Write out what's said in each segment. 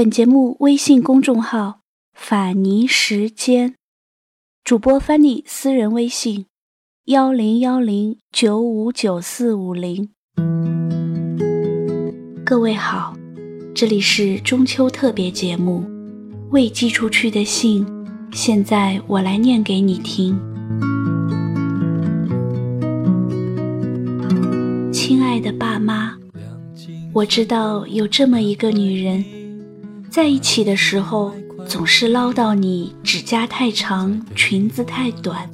本节目微信公众号“法尼时间”，主播 Fanny 私人微信：幺零幺零九五九四五零。各位好，这里是中秋特别节目《未寄出去的信》，现在我来念给你听。亲爱的爸妈，我知道有这么一个女人。在一起的时候，总是唠叨你指甲太长，裙子太短。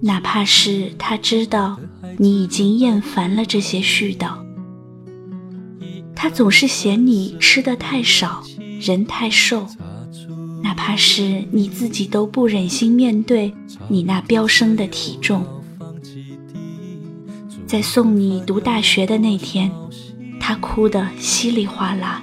哪怕是他知道你已经厌烦了这些絮叨，他总是嫌你吃的太少，人太瘦。哪怕是你自己都不忍心面对你那飙升的体重。在送你读大学的那天，他哭得稀里哗啦。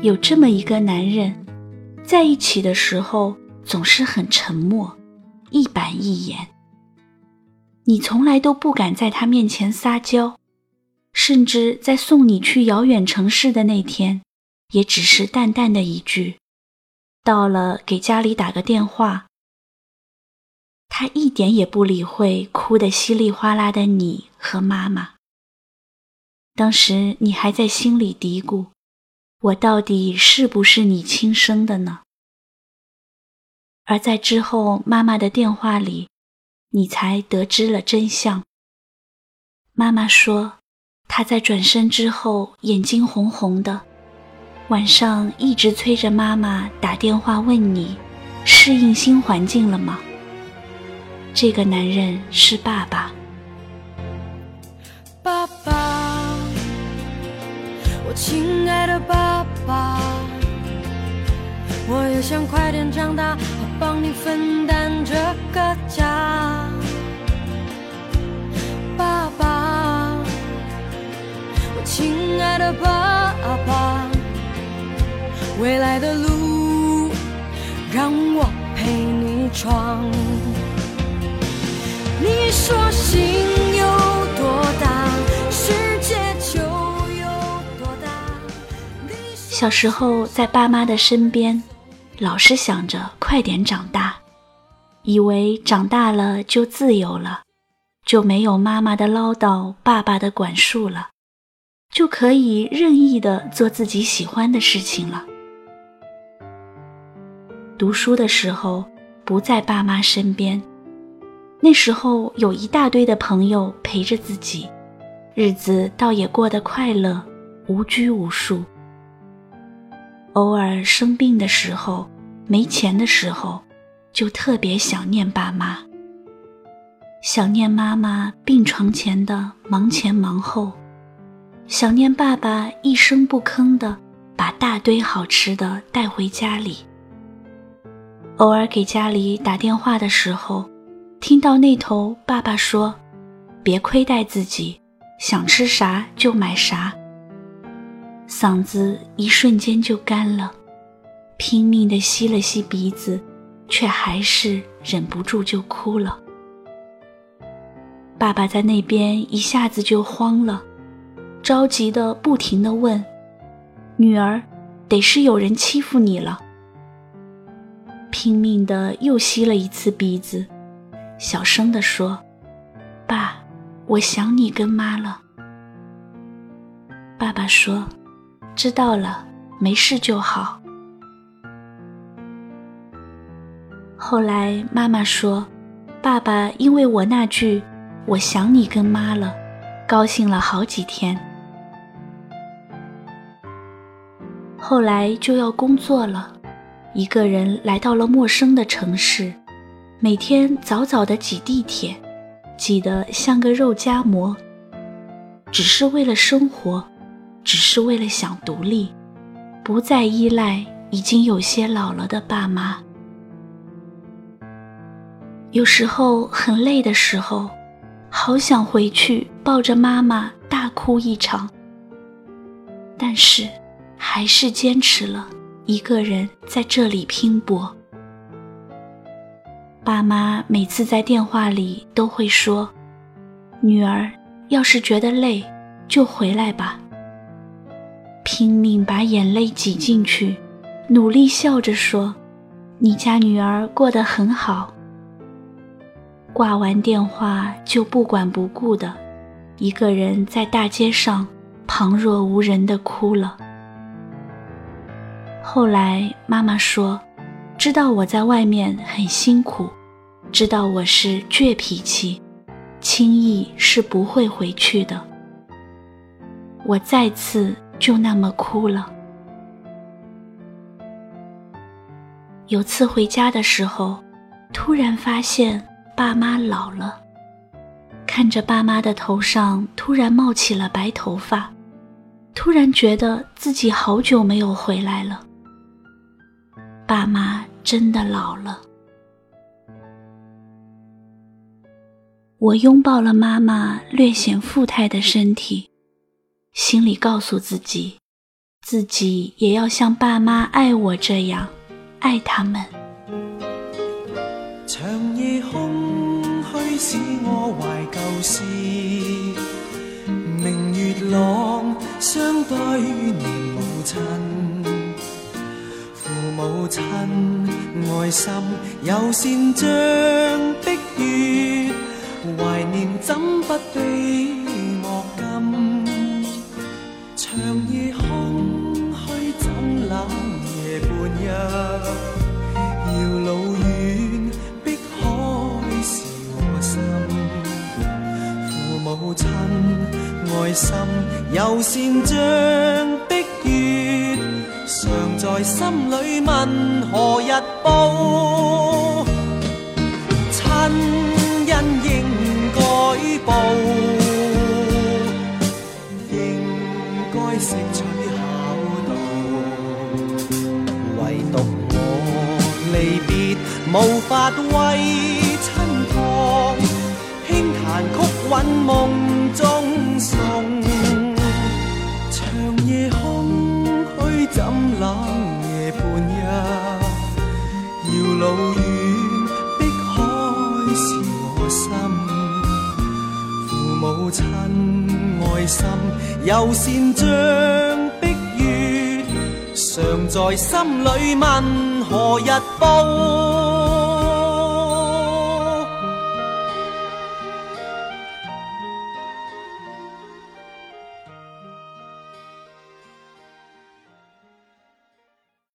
有这么一个男人，在一起的时候总是很沉默，一板一眼。你从来都不敢在他面前撒娇，甚至在送你去遥远城市的那天，也只是淡淡的一句：“到了，给家里打个电话。”他一点也不理会哭得稀里哗啦的你和妈妈。当时你还在心里嘀咕。我到底是不是你亲生的呢？而在之后妈妈的电话里，你才得知了真相。妈妈说，她在转身之后眼睛红红的，晚上一直催着妈妈打电话问你，适应新环境了吗？这个男人是爸爸。爸。爸，我也想快点长大，帮你分担这个家。爸爸，我亲爱的爸爸，未来的路让我陪你闯。你说小时候在爸妈的身边，老是想着快点长大，以为长大了就自由了，就没有妈妈的唠叨、爸爸的管束了，就可以任意的做自己喜欢的事情了。读书的时候不在爸妈身边，那时候有一大堆的朋友陪着自己，日子倒也过得快乐，无拘无束。偶尔生病的时候，没钱的时候，就特别想念爸妈。想念妈妈病床前的忙前忙后，想念爸爸一声不吭的把大堆好吃的带回家里。偶尔给家里打电话的时候，听到那头爸爸说：“别亏待自己，想吃啥就买啥。”嗓子一瞬间就干了，拼命地吸了吸鼻子，却还是忍不住就哭了。爸爸在那边一下子就慌了，着急的不停地问：“女儿，得是有人欺负你了？”拼命的又吸了一次鼻子，小声地说：“爸，我想你跟妈了。”爸爸说。知道了，没事就好。后来妈妈说，爸爸因为我那句“我想你跟妈了”，高兴了好几天。后来就要工作了，一个人来到了陌生的城市，每天早早的挤地铁，挤得像个肉夹馍，只是为了生活。只是为了想独立，不再依赖已经有些老了的爸妈。有时候很累的时候，好想回去抱着妈妈大哭一场，但是还是坚持了一个人在这里拼搏。爸妈每次在电话里都会说：“女儿，要是觉得累，就回来吧。”拼命把眼泪挤进去，努力笑着说：“你家女儿过得很好。”挂完电话就不管不顾的，一个人在大街上旁若无人的哭了。后来妈妈说：“知道我在外面很辛苦，知道我是倔脾气，轻易是不会回去的。”我再次就那么哭了。有次回家的时候，突然发现。爸妈老了，看着爸妈的头上突然冒起了白头发，突然觉得自己好久没有回来了。爸妈真的老了。我拥抱了妈妈略显富态的身体，心里告诉自己，自己也要像爸妈爱我这样爱他们。长夜空虚，使我怀旧事。明月朗，相对念母亲。父母亲，爱心有善像碧月，怀念怎不悲遥路远。碧海是我心。父母亲爱心又善像碧月，常在心里问何日报？亲恩应该报，无法为亲托。轻弹曲韵梦中送，长夜空虚怎冷夜半日，遥路远碧海是我心，父母亲爱心又善像，常在心里问何日报？